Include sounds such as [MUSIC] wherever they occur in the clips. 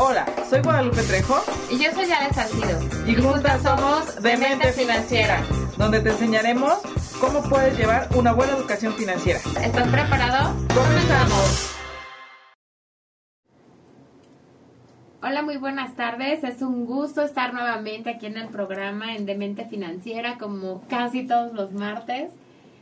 Hola, soy Guadalupe Trejo. Y yo soy Ale Salcido. Y, juntas somos Demente Financiera, donde te enseñaremos cómo puedes llevar una buena educación financiera. ¿Estás preparado? ¡Comenzamos! Hola, muy buenas tardes. Es un gusto estar nuevamente aquí en el programa en Demente Financiera, como casi todos los martes.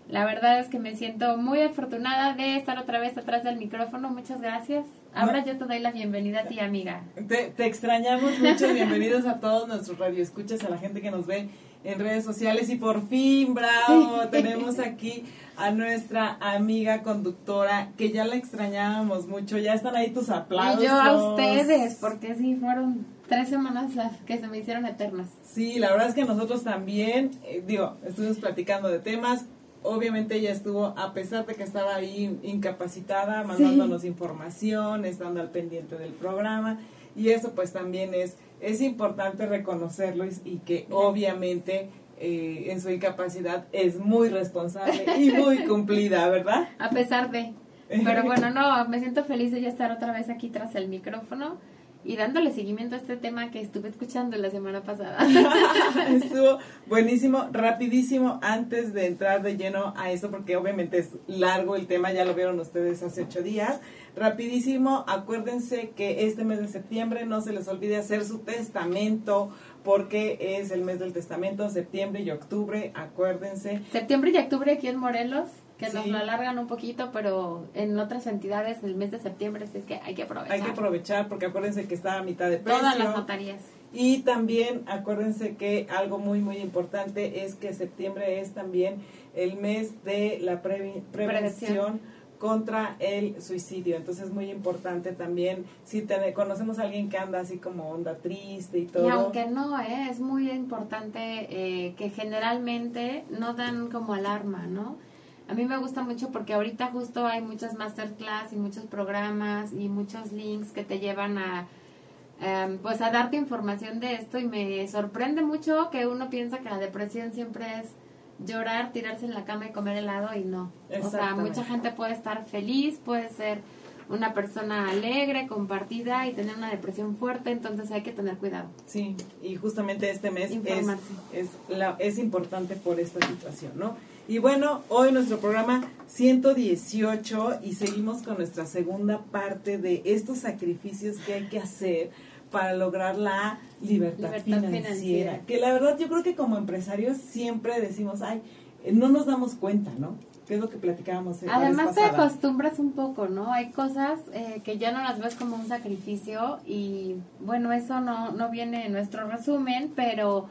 La verdad es que me siento muy afortunada de estar otra vez atrás del micrófono. Muchas gracias. Ahora yo te doy la bienvenida a ti, amiga. Te, te extrañamos mucho. Bienvenidos a todos nuestros radioescuchas, a la gente que nos ve en redes sociales. Y por fin, bravo, tenemos aquí a nuestra amiga conductora que ya la extrañábamos mucho. Ya están ahí tus aplausos. Y yo a ustedes, porque sí, fueron tres semanas las que se me hicieron eternas. Sí, la verdad es que nosotros también, eh, digo, estuvimos platicando de temas obviamente ella estuvo, a pesar de que estaba ahí incapacitada, mandándonos información, estando al pendiente del programa, y eso pues también es, es importante reconocerlo y, que obviamente eh, en su incapacidad es muy responsable y muy [LAUGHS] cumplida, ¿verdad? A pesar de... [LAUGHS] Pero bueno, no, me siento feliz de ya estar otra vez aquí tras el micrófono y dándole seguimiento a este tema que estuve escuchando la semana pasada. [LAUGHS] Estuvo buenísimo, rapidísimo, antes de entrar de lleno a eso, porque obviamente es largo el tema, ya lo vieron ustedes hace ocho días. Rapidísimo, acuérdense que este mes de septiembre no se les olvide hacer su testamento, porque es el mes del testamento, septiembre y octubre, acuérdense. Septiembre y octubre aquí en Morelos que nos lo alargan un poquito, pero en otras entidades el mes de septiembre es que hay que aprovechar. Hay que aprovechar porque acuérdense que está a mitad de precio. Todas las notarías. Y también acuérdense que algo muy muy importante es que septiembre es también el mes de la prevención contra el suicidio. Entonces es muy importante también, si te, conocemos a alguien que anda así como onda triste y todo. Y aunque no, ¿eh? es muy importante eh, que generalmente no dan como alarma, ¿no? A mí me gusta mucho porque ahorita justo hay muchas masterclass y muchos programas y muchos links que te llevan a em, pues a darte información de esto y me sorprende mucho que uno piensa que la depresión siempre es llorar, tirarse en la cama y comer helado y no. O sea, mucha gente puede estar feliz, puede ser una persona alegre, compartida y tener una depresión fuerte, entonces hay que tener cuidado. Sí, y justamente este mes es, es, la, es importante por esta situación, ¿no? Y bueno, hoy nuestro programa 118 y seguimos con nuestra segunda parte de estos sacrificios que hay que hacer para lograr la libertad, financiera. Que la verdad yo creo que como empresarios siempre decimos, ay, no nos damos cuenta, ¿no? Que es lo que platicábamos. Además te acostumbras un poco, ¿no? Hay cosas eh, que ya no las ves como un sacrificio y bueno, eso no, no viene en nuestro resumen, pero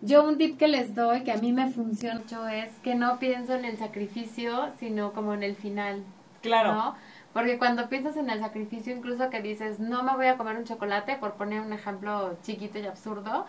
yo un tip que les doy, que a mí me funciona mucho, es que no pienso en el sacrificio, sino como en el final. Claro. ¿no? Porque cuando piensas en el sacrificio, incluso que dices, no me voy a comer un chocolate, por poner un ejemplo chiquito y absurdo,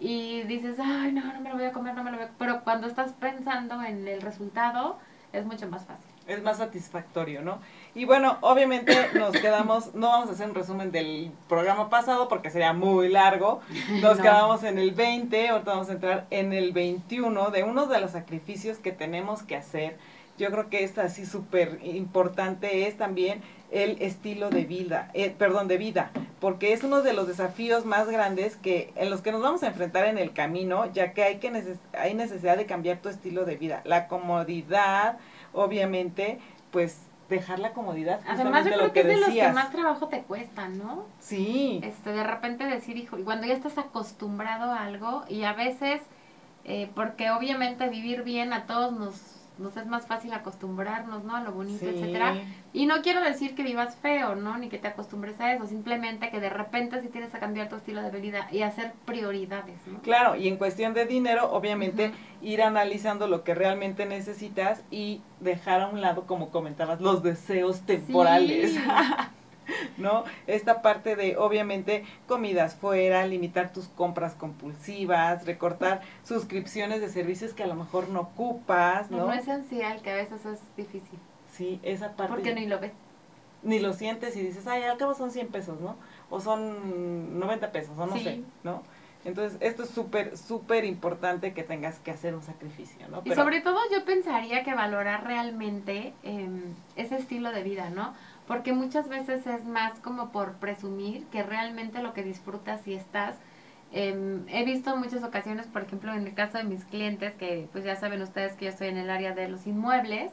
y dices, ay, no, no me lo voy a comer, no me lo voy a... Pero cuando estás pensando en el resultado, es mucho más fácil es más satisfactorio, ¿no? Y bueno, obviamente nos quedamos, no vamos a hacer un resumen del programa pasado porque sería muy largo, nos [LAUGHS] quedamos en el 20, ahorita vamos a entrar en el 21 de uno de los sacrificios que tenemos que hacer. Yo creo que es así súper importante es también el estilo de vida, eh, perdón, de vida, porque es uno de los desafíos más grandes que en los que nos vamos a enfrentar en el camino, ya que hay que hay necesidad de cambiar tu estilo de vida, la comodidad, obviamente, pues dejar la comodidad. Además, yo creo que, es de los que más trabajo te cuesta, ¿no? Sí. Este, de repente decir, hijo, y cuando ya estás acostumbrado a algo, y a veces, eh, porque obviamente vivir bien a todos nos nos es más fácil acostumbrarnos, ¿no? A lo bonito, etcétera. Y no quiero decir que vivas feo, ¿no? Ni que te acostumbres a eso, simplemente que de repente si tienes que cambiar tu estilo de vida y hacer prioridades, ¿no? Claro, y en cuestión de dinero, obviamente ir analizando lo que realmente necesitas y dejar a un lado, como comentabas, los deseos temporales. [LAUGHS] ¿no? Esta parte de, obviamente, comidas fuera, limitar tus compras compulsivas, recortar suscripciones de servicios que a lo mejor no ocupas, ¿no? No es esencial, que a veces es difícil. Sí, esa parte. Porque ni lo ves. Ni lo sientes y dices, ay, al cabo son 100 pesos, ¿no? O son 90 pesos, o no sé, ¿no? Entonces, esto es súper, súper importante que tengas que hacer un sacrificio, ¿no? y sobre todo yo pensaría que valorar realmente em, ese estilo de vida, ¿no? Porque muchas veces es más como por presumir que realmente lo que disfrutas y estás. Em, he visto muchas ocasiones, por ejemplo, en el caso de mis clientes, que pues ya saben ustedes que yo estoy en el área de los inmuebles,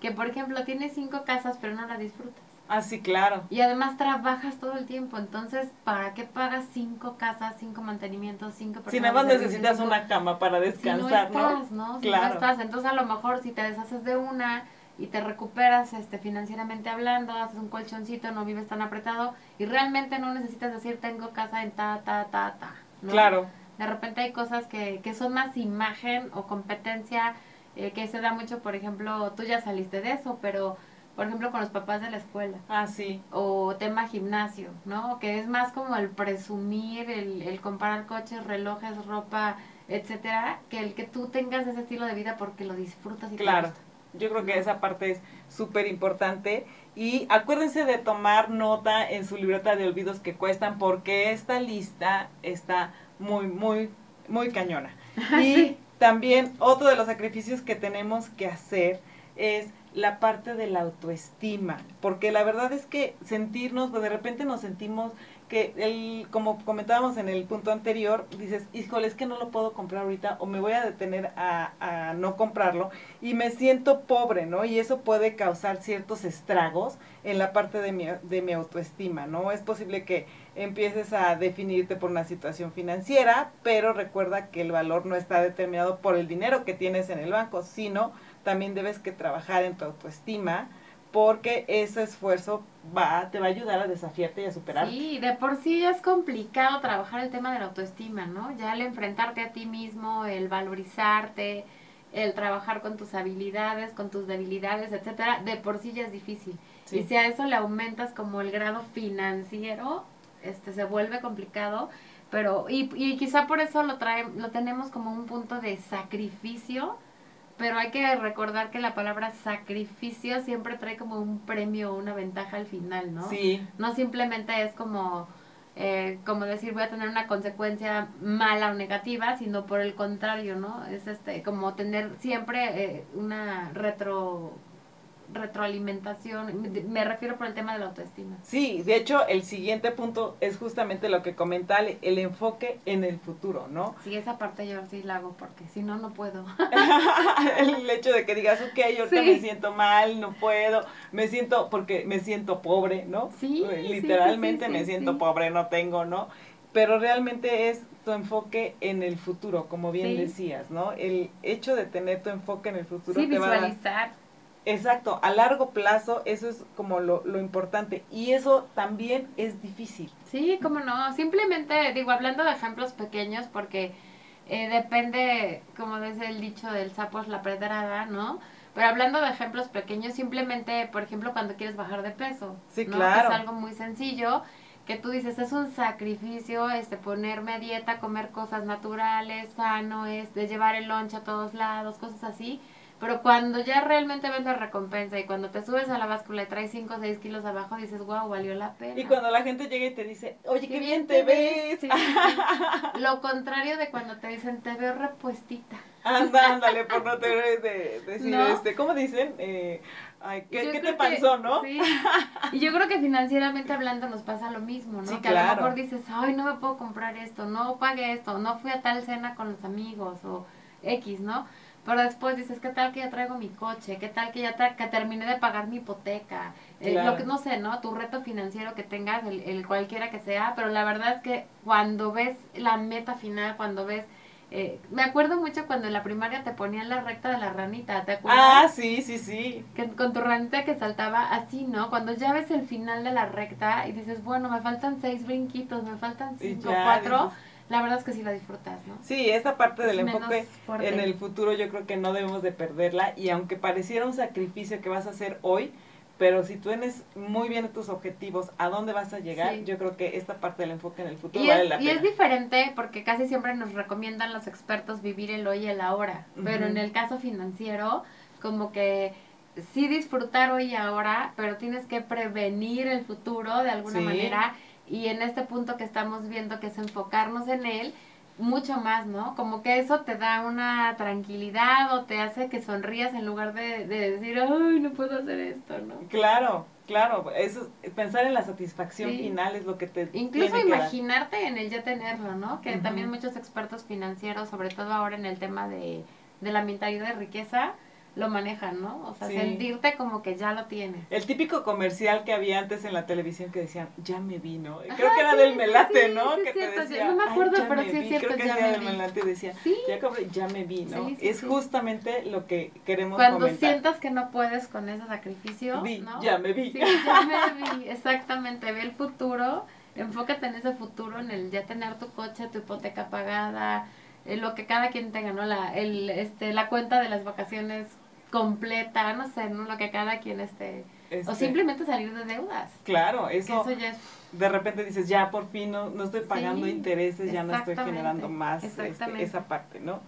que por ejemplo tienes cinco casas pero no las disfrutas. Ah, sí, claro. Y además trabajas todo el tiempo, entonces, ¿para qué pagas cinco casas, cinco mantenimientos, cinco personas? Si nada más necesitas una cama para descansar, si no, estás, ¿no? Si claro. no estás, entonces a lo mejor si te deshaces de una y te recuperas este financieramente hablando, haces un colchoncito, no vives tan apretado y realmente no necesitas decir tengo casa en ta, ta, ta, ta. Claro. De repente hay cosas que, que son más imagen o competencia eh, que se da mucho, por ejemplo, tú ya saliste de eso, pero por ejemplo, con los papás de la escuela. Ah, sí. O tema gimnasio, ¿no? Que es más como el presumir, el, el comparar coches, relojes, ropa, etcétera, que el que tú tengas ese estilo de vida porque lo disfrutas y claro. Yo creo que esa parte es súper importante. Y acuérdense de tomar nota en su libreta de olvidos que cuestan, porque esta lista está muy, muy, muy cañona. [LAUGHS] Y también otro de los sacrificios que tenemos que hacer es la parte de la autoestima, porque la verdad es que sentirnos, pues de repente nos sentimos que, el, como comentábamos en el punto anterior, dices, híjole, es que no lo puedo comprar ahorita o me voy a detener a, a no comprarlo y me siento pobre, ¿no? Y eso puede causar ciertos estragos en la parte de mi, de mi autoestima, ¿no? Es posible que empieces a definirte por una situación financiera, pero recuerda que el valor no está determinado por el dinero que tienes en el banco, sino también debes que trabajar en tu autoestima porque ese esfuerzo va, te va a ayudar a desafiarte y a superar. Sí, de por sí es complicado trabajar el tema de la autoestima, ¿no? Ya el enfrentarte a ti mismo, el valorizarte, el trabajar con tus habilidades, con tus debilidades, etcétera, de por sí ya es difícil. Y si a eso le aumentas como el grado financiero, este se vuelve complicado, pero y, y quizá por eso lo trae, lo tenemos como un punto de sacrificio pero hay que recordar que la palabra sacrificio siempre trae como un premio o una ventaja al final, ¿no? Sí. No simplemente es como, eh, como decir voy a tener una consecuencia mala o negativa, sino por el contrario, ¿no? Es este, como tener siempre eh, una retro retroalimentación, me refiero por el tema de la autoestima. Sí, de hecho el siguiente punto es justamente lo que comenta el enfoque en el futuro, ¿no? Sí, esa parte yo sí la hago porque si no, no puedo. [LAUGHS] el hecho de que digas, ok, yo me siento mal, no puedo, me siento, porque me siento pobre, ¿no? Sí. Literalmente me siento pobre, no tengo, ¿no? Pero realmente es tu enfoque en el futuro, como bien decías, ¿no? El hecho de tener tu enfoque en el futuro te visualizar. va a Exacto, a largo plazo eso es como lo, lo, importante y eso también es difícil. Sí, como no, simplemente digo, hablando de ejemplos pequeños porque eh, depende, como dice el dicho del sapo es la pedrada, ¿no? Pero hablando de ejemplos pequeños, simplemente, por ejemplo, cuando quieres bajar de peso, sí, claro. es algo muy sencillo que tú dices, es un sacrificio este ponerme a dieta, comer cosas naturales, sano, es de llevar el lonche a todos lados, cosas así pero cuando ya realmente ves la recompensa y cuando te subes a la báscula y traes 5 o 6 kilos abajo, dices, wow, valió la pena. Y cuando la gente llega y te dice, oye, qué, bien, te, ves. [LAUGHS] Lo contrario de cuando te dicen, te veo repuestita. Anda, ándale, por no te de, decir, este, ¿cómo dicen? Eh, ay, ¿qué, ¿qué te pasó, no? Sí. Y yo creo que financieramente hablando nos pasa lo mismo, ¿no? Sí, que a lo mejor dices, ay, no me puedo comprar esto, no pagué esto, no fui a tal cena con los amigos o X, ¿no? Pero después dices, ¿qué tal que ya traigo mi coche? ¿Qué tal que ya que terminé de pagar mi hipoteca? Eh, lo que no sé, ¿no? Tu reto financiero que tengas, el, el, cualquiera que sea, pero la verdad es que cuando ves la meta final, cuando ves... Eh, me acuerdo mucho cuando en la primaria te ponían la recta de la ranita, ¿te acuerdas? Ah, sí, sí, sí. Que con tu ranita que saltaba así, ¿no? Cuando ya ves el final de la recta y dices, bueno, me faltan seis brinquitos, me faltan cinco, cuatro la verdad es que sí la disfrutas, ¿no? Sí, esta parte del enfoque en el futuro yo creo que no debemos de perderla y aunque pareciera un sacrificio que vas a hacer hoy, pero si tú tienes muy bien tus objetivos, a dónde vas a llegar, yo creo que esta parte del enfoque en el futuro vale la pena. Y es diferente porque casi siempre nos recomiendan los expertos vivir el hoy y el ahora, pero en el caso financiero, como que sí disfrutar hoy y ahora, pero tienes que prevenir el futuro de alguna manera y en este punto que estamos viendo que es enfocarnos en él mucho más, ¿no? Como que eso te da una tranquilidad o te hace que sonrías en lugar de, de decir, ay, no puedo hacer esto, ¿no? Claro, Claro, eso, pensar en la satisfacción final es lo que te Incluso imaginarte en el ya tenerlo, ¿no? Que también muchos expertos financieros, sobre todo ahora en el tema de, de la mentalidad de riqueza, lo manejan, ¿no? O sea, sentirte como que ya lo tienes. El típico comercial que había antes en la televisión que decían, ya me vi, ¿no? Creo que era del Melate, ¿no? que te decía, no me acuerdo, pero sí es cierto, Creo que ya era me del Melate decía, ya, ya me vi, ¿no? es justamente lo que queremos Cuando sientas que no puedes con ese sacrificio, ¿no? ya me vi. ya me vi, exactamente, ve el futuro, enfócate en ese futuro, en el ya tener tu coche, tu hipoteca pagada, eh, lo que cada quien tenga, ¿no? La, el, este, la cuenta de las vacaciones completa, no sé, ¿no? Lo que cada quien esté... o este simplemente salir de deudas. Claro, eso... ya es... De repente dices, ya por fin no, no estoy pagando intereses, ya no estoy generando más este, esa parte, ¿no?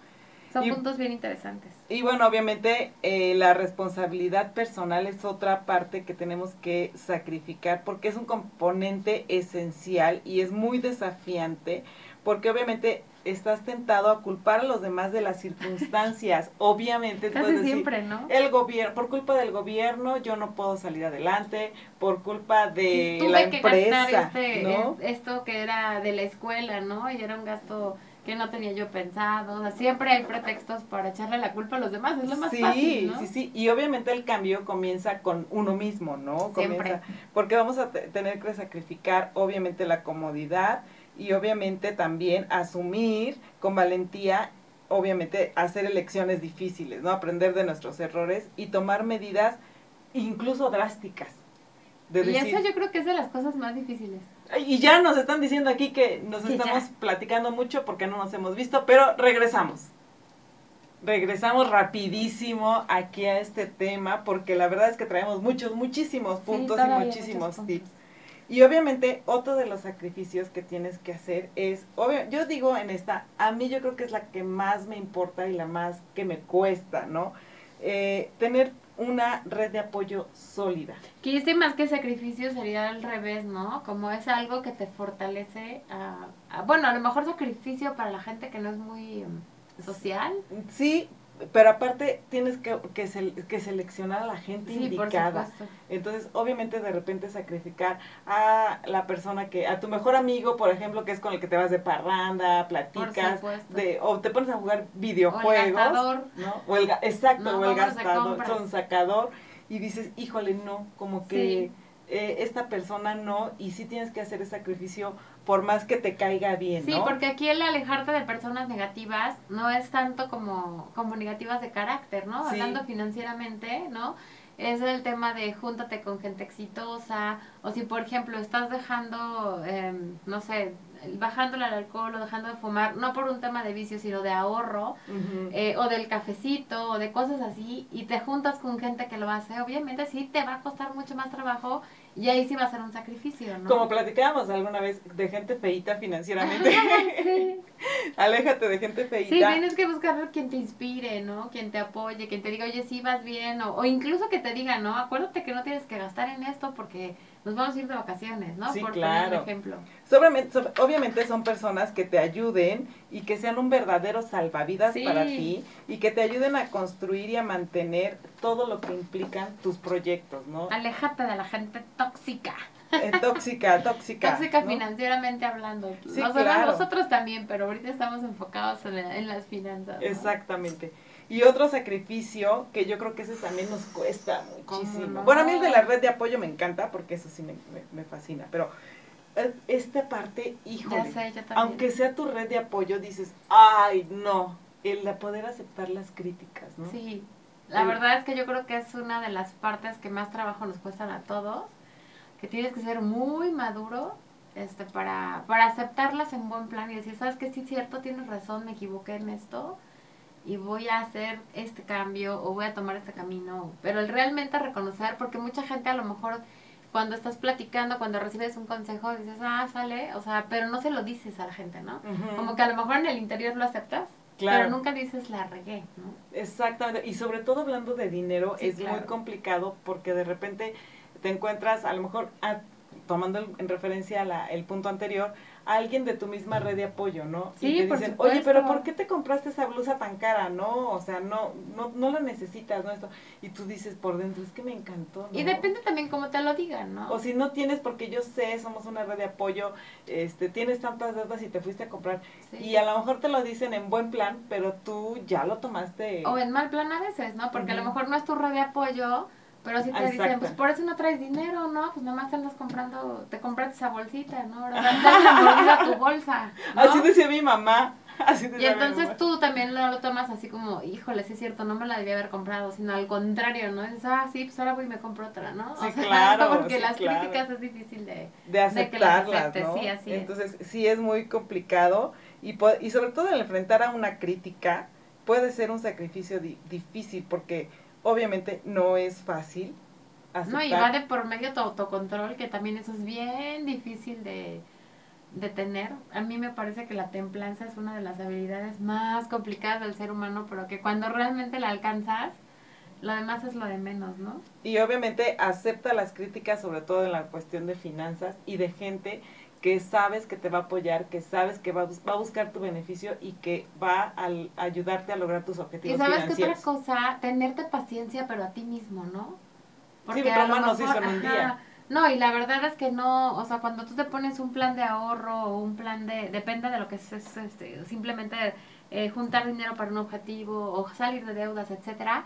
Son puntos bien interesantes. Y bueno, obviamente eh, la responsabilidad personal es otra parte que tenemos que sacrificar porque es un componente esencial y es muy desafiante porque obviamente estás tentado a culpar a los demás de las circunstancias. [LAUGHS] Obviamente, Casi siempre, ¿no? El gobierno, por culpa del gobierno, yo no puedo salir adelante, por culpa de la empresa, este, esto que era de la escuela, ¿no? Y era un gasto que no tenía yo pensado. O sea, siempre hay pretextos para echarle la culpa a los demás, es lo más fácil, ¿no? Sí, sí, y obviamente el cambio comienza con uno mismo, ¿no? Comienza, porque vamos a tener que sacrificar, obviamente, la comodidad, y obviamente también asumir con valentía, obviamente hacer elecciones difíciles, ¿no? Aprender de nuestros errores y tomar medidas incluso drásticas. y eso yo creo que es de las cosas más difíciles. Y ya nos están diciendo aquí que nos estamos platicando mucho porque no nos hemos visto, pero regresamos. Regresamos rapidísimo aquí a este tema porque la verdad es que traemos muchos, muchísimos puntos y muchísimos tips. Y obviamente otro de los sacrificios que tienes que hacer es, obvio, yo digo en esta, a mí yo creo que es la que más me importa y la más que me cuesta, ¿no? Eh, tener una red de apoyo sólida. Que este más que sacrificio sería al revés, ¿no? Como es algo que te fortalece a, bueno, a lo mejor sacrificio para la gente que no es muy mm, social. Sí, pero aparte tienes que, que, que, seleccionar a la gente indicada. Entonces, obviamente, de repente sacrificar a la persona que, a tu mejor amigo, por ejemplo, que es con el que te vas de parranda, platicas, de, o te pones a jugar videojuegos. O el ¿no? exacto, o el gastador, son sacador, y dices, híjole, no, como que eh, esta persona no, y sí tienes que hacer el sacrificio por más que te caiga bien, Sí, porque aquí el alejarte de personas negativas no es tanto como, como negativas de carácter, ¿no? Hablando financieramente, ¿no? Es el tema de júntate con gente exitosa, o si por ejemplo estás dejando, em, no sé, bajándole al alcohol o dejando de fumar, no por un tema de vicio, sino de ahorro, eh, o del cafecito, o de cosas así, y te juntas con gente que lo hace, obviamente sí te va a costar mucho más trabajo y ahí sí va a ser un sacrificio, ¿no? Como platicábamos alguna vez de gente feita financieramente. [LAUGHS] sí. [LAUGHS] Aléjate de gente feita. Sí, tienes que buscar quien te inspire, ¿no? Quien te apoye, quien te diga, oye, sí vas bien, o, o incluso que te diga, ¿no? Acuérdate que no tienes que gastar en esto porque nos vamos a ir de vacaciones, ¿no? Sí, Por claro. ejemplo. obviamente son personas que te ayuden y que sean un verdadero salvavidas para ti y que te ayuden a construir y a mantener todo lo que implican tus proyectos, ¿no? Aléjate de la gente tóxica. Eh, tóxica, [LAUGHS] tóxica. Tóxica financieramente hablando. Sí, claro. Nosotros también, pero ahorita estamos enfocados en, en las finanzas. Exactamente. Y otro sacrificio que yo creo que ese también nos cuesta muchísimo. Bueno, a mí el de la red de apoyo me encanta porque eso sí me, fascina, pero eh, esta parte, híjole, aunque sea tu red de apoyo, dices, ay, no, el poder aceptar las críticas, ¿no? Sí, la verdad es que yo creo que es una de las partes que más trabajo nos cuestan a todos, que tienes que ser muy maduro este, para, para aceptarlas en buen plan y decir, sabes que sí es cierto, tienes razón, me equivoqué en esto, y voy a hacer este cambio o voy a tomar este camino, pero el realmente reconocer, porque mucha gente a lo mejor cuando estás platicando, cuando recibes un consejo, dices, ah, sale, o sea, pero no se lo dices a la gente, ¿no? Como que a lo mejor en el interior lo aceptas, Pero nunca dices la regué, ¿no? Exactamente. Y sobre todo hablando de dinero, es muy complicado porque de repente te encuentras, a lo mejor, tomando en referencia la, el punto anterior, a alguien de tu misma red de apoyo, ¿no? Sí, y te por dicen, oye, pero ¿por qué te compraste esa blusa tan cara? No, o sea, no, no, no la necesitas, ¿no? Esto. Y tú dices por dentro, es que me encantó, ¿no? Y depende también cómo te lo digan, ¿no? O si no tienes, porque yo sé, somos una red de apoyo, este, tienes tantas deudas y te fuiste a comprar. Sí. Y a lo mejor te lo dicen en buen plan, pero tú ya lo tomaste. O en mal plan a veces, ¿no? Porque a lo mejor no es tu red de apoyo, pero si te dicen, pues por eso no traes dinero, ¿no? Pues nomás andas comprando, te compraste esa bolsita, ¿no? Ahora a tu [LAUGHS] bolsa, ¿no? Así decía mi mamá. Así Y decía entonces mamá. tú también lo, lo tomas así como, híjole, sí es cierto, no me la debía haber comprado, sino al contrario, ¿no? Dices, ah, sí, pues ahora voy y me compro otra, ¿no? Sí, [LAUGHS] claro, Porque sí, las claro. críticas es difícil de... de de que las aceptarlas, ¿no? sí, así es. Entonces, sí es muy complicado y, po- y sobre todo el enfrentar a una crítica puede ser un sacrificio di- difícil porque obviamente no es fácil aceptar. No, y va de por medio tu autocontrol, que también eso es bien difícil de, de tener. A mí me parece que la templanza es una de las habilidades más complicadas del ser humano, pero que cuando realmente la alcanzas, lo demás es lo de menos, ¿no? Y obviamente acepta las críticas, sobre todo en la cuestión de finanzas y de gente que sabes que te va a apoyar, que sabes que va a, va a buscar tu beneficio y que va a, ayudarte a lograr tus Y objetivos sabes que otra cosa, tenerte paciencia, pero a ti mismo, ¿no? Sí, a Roma nos hizo en un día. No, y la verdad es que no, o sea, cuando tú te pones un plan de ahorro o un plan de, depende de lo que es, es, este, simplemente eh, juntar dinero para un objetivo o salir de deudas, etcétera,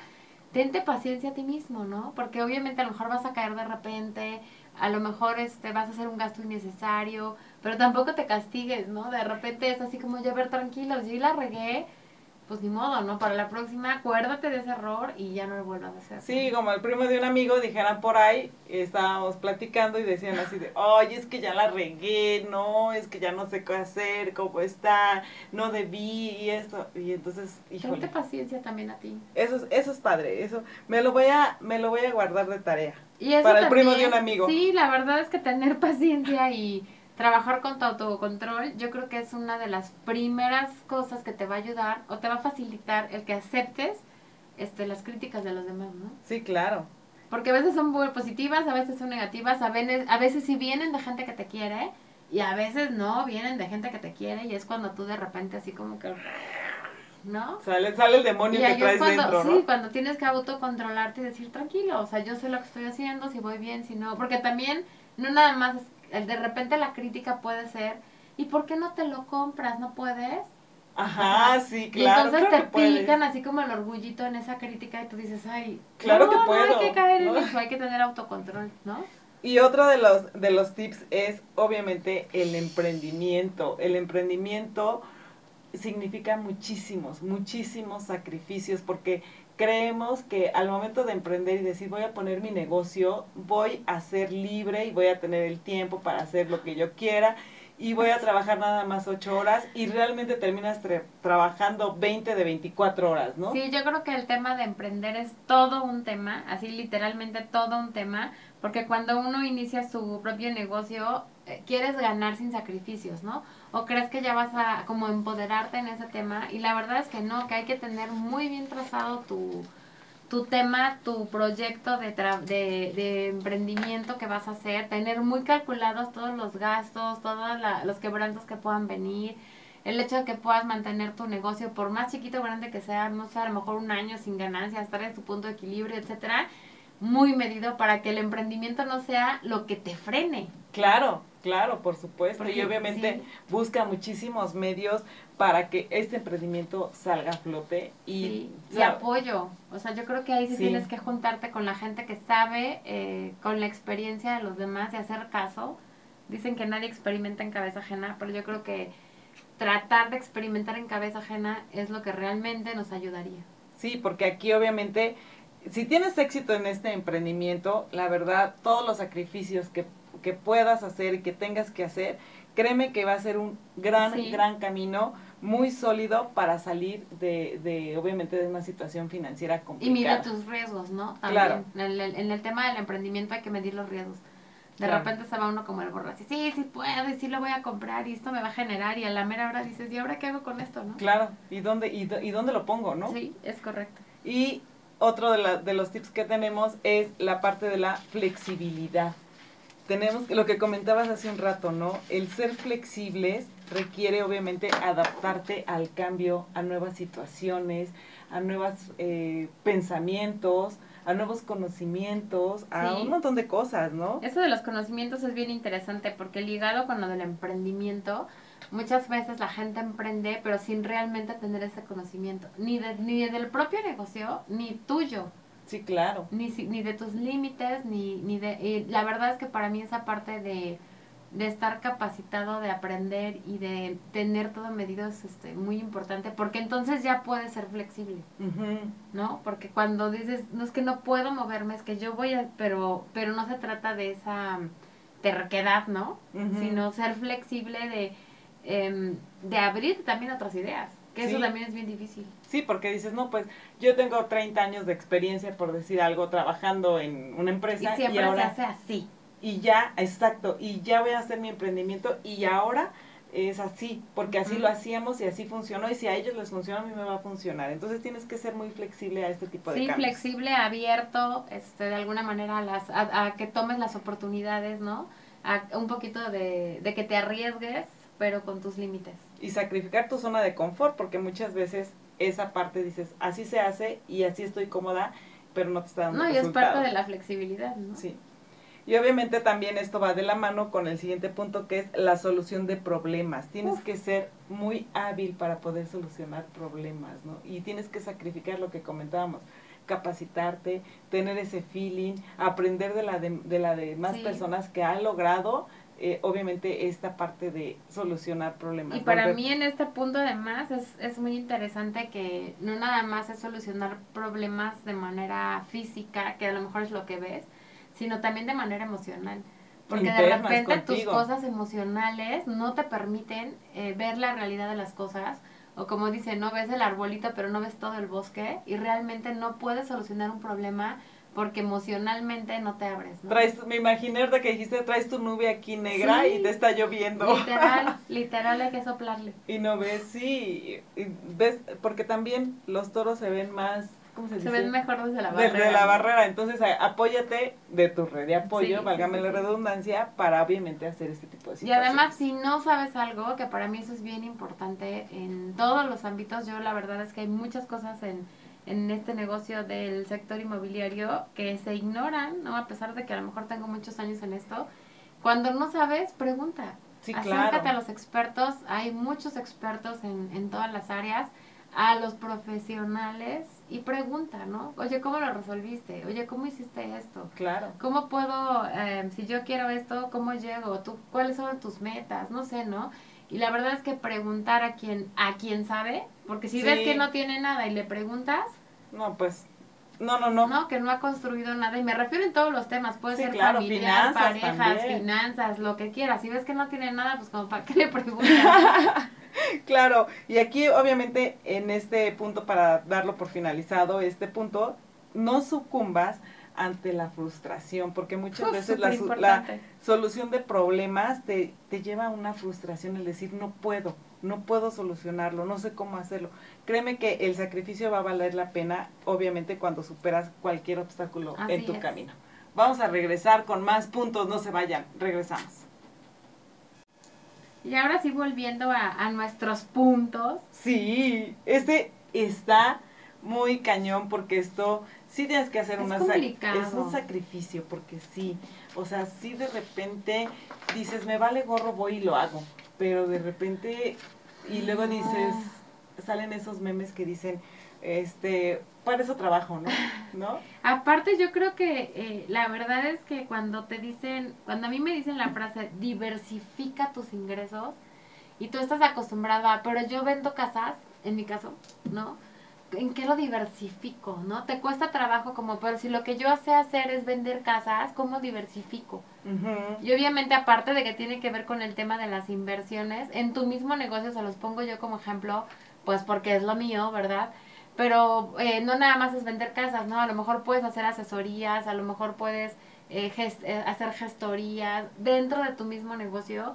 tente paciencia a ti mismo, ¿no? Porque obviamente a lo mejor vas a caer de repente, a lo mejor este vas a hacer un gasto innecesario, pero tampoco te castigues, ¿no? De repente es así como ya ver tranquilos, yo la regué, pues ni modo, ¿no? Para la próxima acuérdate de ese error y ya no lo vuelvas a hacer. Sí, como el primo de un amigo, dijeran por ahí, estábamos platicando y decían así de, oye, es que ya la regué, no, es que ya no sé qué hacer, cómo está, no debí y esto. Y entonces, Tente híjole, paciencia también a ti. eso es, eso es padre, eso, me lo voy a, me lo voy a guardar de tarea. Y eso Para el primo también, de un amigo. Sí, la verdad es que tener [LAUGHS] paciencia y trabajar con tu autocontrol, yo creo que es una de las primeras cosas que te va a ayudar o te va a facilitar el que aceptes este, las críticas de los demás, ¿no? Sí, claro. Porque a veces son muy positivas, a veces son negativas, a veces, a veces sí vienen de gente que te quiere y a veces no, vienen de gente que te quiere y es cuando tú de repente así como que... ¿No? Sale, sale el demonio Y que traes cuando, dentro, sí, ¿no? cuando tienes que autocontrolarte y decir tranquilo, o sea, yo sé lo que estoy haciendo, si voy bien, si no, porque también no nada más, de repente la crítica puede ser, ¿y por qué no te lo compras? ¿No puedes? Ajá, sí, y claro. entonces claro te que puedes. pican así como el orgullito en esa crítica y tú dices, ay, Claro no, que no puedo, hay que caer ¿no? en eso, hay que tener autocontrol, ¿no? Y otro de los, de los tips es obviamente el emprendimiento. El emprendimiento significa muchísimos, muchísimos sacrificios porque creemos que al momento de emprender y decir voy a poner mi negocio, voy a ser libre y voy a tener el tiempo para hacer lo que yo quiera y voy a trabajar nada más ocho horas y realmente terminas tra- trabajando 20 de 24 horas, ¿no? Sí, yo creo que el tema de emprender es todo un tema, así literalmente todo un tema, porque cuando uno inicia su propio negocio, eh, quieres ganar sin sacrificios, ¿no? O crees que ya vas a como empoderarte en ese tema y la verdad es que no, que hay que tener muy bien trazado tu, tu tema, tu proyecto de, de emprendimiento que vas a hacer, tener muy calculados todos los gastos, todos la- los quebrantos que puedan venir, el hecho de que puedas mantener tu negocio, por más chiquito o grande que sea, no sé, a lo mejor un año sin ganancias, estar en tu punto de equilibrio, etcétera, muy medido para que el emprendimiento no sea lo que te frene. Claro, claro, por supuesto. y obviamente sí. busca muchísimos medios para que este emprendimiento salga a flote y, Sí, y apoyo. O sea, yo creo que ahí sí, Sí. tienes que juntarte con la gente que sabe, eh, con la experiencia de los demás y hacer caso. Dicen que nadie experimenta en cabeza ajena, pero yo creo que tratar de experimentar en cabeza ajena es lo que realmente nos ayudaría. sí, porque aquí obviamente si tienes éxito en este emprendimiento, la verdad, todos los sacrificios que, que puedas hacer y que tengas que hacer, créeme que va a ser un gran, Sí. gran camino muy sólido para salir de, de, obviamente, de una situación financiera Y complicada. mide tus riesgos, ¿no? Claro. En el, en el tema del emprendimiento hay que medir los riesgos. De Claro. repente se va uno como el borro así, sí, sí puedo, y sí lo voy a comprar, y esto me va a generar, y a la mera hora dices, ¿y ahora qué hago con esto, no? Claro, ¿y dónde, y, y dónde lo pongo, no? Sí, es correcto. Y otro de, la- de los tips que tenemos es la parte de la flexibilidad. tenemos lo que comentabas hace un rato, ¿no? El ser flexibles requiere obviamente adaptarte al cambio, a nuevas situaciones, a nuevos eh, pensamientos, a nuevos conocimientos, a un montón de cosas, ¿no? Eso de los conocimientos es bien interesante porque ligado con lo del emprendimiento, muchas veces la gente emprende pero sin realmente tener ese conocimiento, ni, de, ni del propio negocio, ni tuyo. Sí, claro. Ni, ni de tus límites, ni, ni de... Y la verdad es que para mí esa parte de, de estar capacitado, de aprender y de tener todo medido es este, muy importante, porque entonces ya puedes ser flexible, ¿no? Porque cuando dices, no es que no puedo moverme, es que yo voy a... Pero, pero no se trata de esa terquedad, ¿no? Sino ser flexible de, eh, de abrir también otras ideas. Que eso también es bien difícil. Sí, porque dices, no, pues yo tengo 30 años de experiencia, por decir algo, trabajando en una empresa. Y siempre ahora, se hace así. Y ya, exacto, y ya voy a hacer mi emprendimiento y ahora es así, porque así lo hacíamos y así funcionó y si a ellos les funciona, a mí me va a funcionar. Entonces tienes que ser muy flexible a este tipo de sí, flexible, abierto, este, de alguna manera a, las, a, que tomes las oportunidades, ¿no? A un poquito de, de que te arriesgues, pero con tus límites y sacrificar tu zona de confort, porque muchas veces esa parte dices, así se hace y así estoy cómoda, pero no te está dando No, y es parte de la flexibilidad, ¿no? Sí. Y obviamente también esto va de la mano con el siguiente punto que es la solución de problemas. Tienes que ser muy hábil para poder solucionar problemas, ¿no? Y tienes que sacrificar lo que comentábamos, capacitarte, tener ese feeling, aprender de la de, de las demás personas que han logrado eh, obviamente esta parte de solucionar problemas. Y para mí en este punto además es, es muy interesante que no nada más es solucionar problemas de manera física, que a lo mejor es lo que ves, sino también de manera emocional. Porque de repente tus cosas emocionales no te permiten eh, ver la realidad de las cosas. O como dice, no ves el arbolito pero no ves todo el bosque y realmente no puedes solucionar un problema porque emocionalmente no te abres. ¿no? Traes, me imaginé de que dijiste, traes tu nube aquí negra y te está lloviendo. Literal, [LAUGHS] literal hay que soplarle. Y no ves, sí, ves, porque también los toros se ven más, ¿cómo se, dice? Se ven mejor desde la barrera. Desde la barrera, entonces apóyate de tu red de apoyo, válgame la redundancia, para obviamente hacer este tipo de situaciones. Y además, si no sabes algo, que para mí eso es bien importante en todos los ámbitos, yo la verdad es que hay muchas cosas en en este negocio del sector inmobiliario que se ignoran, ¿no? A pesar de que a lo mejor tengo muchos años en esto. Cuando no sabes, pregunta. Sí, Acércate a los expertos. Hay muchos expertos en, en todas las áreas. A los profesionales y pregunta, ¿no? Oye, ¿cómo lo resolviste? Oye, ¿cómo hiciste esto? Claro. ¿Cómo puedo, eh, si yo quiero esto, cómo llego? ¿Tú, ¿Cuáles son tus metas? No sé, ¿no? Y la verdad es que preguntar a quien, a quien sabe, porque si ves que no tiene nada y le preguntas, no, pues, no, no, no. No, que no ha construido nada. Y me refiero en todos los temas. Puede ser familiar, parejas, finanzas, lo que quieras. Si ves que no tiene nada, pues como para qué le preguntas. [LAUGHS] claro. Y aquí, obviamente, en este punto, para darlo por finalizado, este punto, no sucumbas ante la frustración, porque muchas veces la, la, solución de problemas te, te lleva a una frustración, el decir, no puedo, no puedo solucionarlo, no sé cómo hacerlo. Créeme que el sacrificio va a valer la pena, obviamente, cuando superas cualquier obstáculo en tu camino. Vamos a regresar con más puntos, no se vayan, regresamos. Y ahora sí, volviendo a, nuestros puntos. Sí, este está muy cañón porque esto sí tienes que hacer es una es un sacrificio porque sí, o sea, sí de repente dices, me vale gorro, voy y lo hago pero de repente, y luego dices, salen esos memes que dicen, este, para eso trabajo, ¿no? [LAUGHS] ¿No? Aparte yo creo que eh, la verdad es que cuando te dicen, cuando a mí me dicen la frase, diversifica tus ingresos, y tú estás acostumbrado a, pero yo vendo casas, en mi caso, ¿no? ¿En qué lo diversifico, no? Te cuesta trabajo como, pero si lo que yo sé hacer es vender casas, ¿cómo diversifico? Y obviamente aparte de que tiene que ver con el tema de las inversiones, en tu mismo negocio, se los pongo yo como ejemplo, pues porque es lo mío, ¿verdad? Pero eh, no nada más es vender casas, ¿no? A lo mejor puedes hacer asesorías, a lo mejor puedes eh, eh, hacer gestorías dentro de tu mismo negocio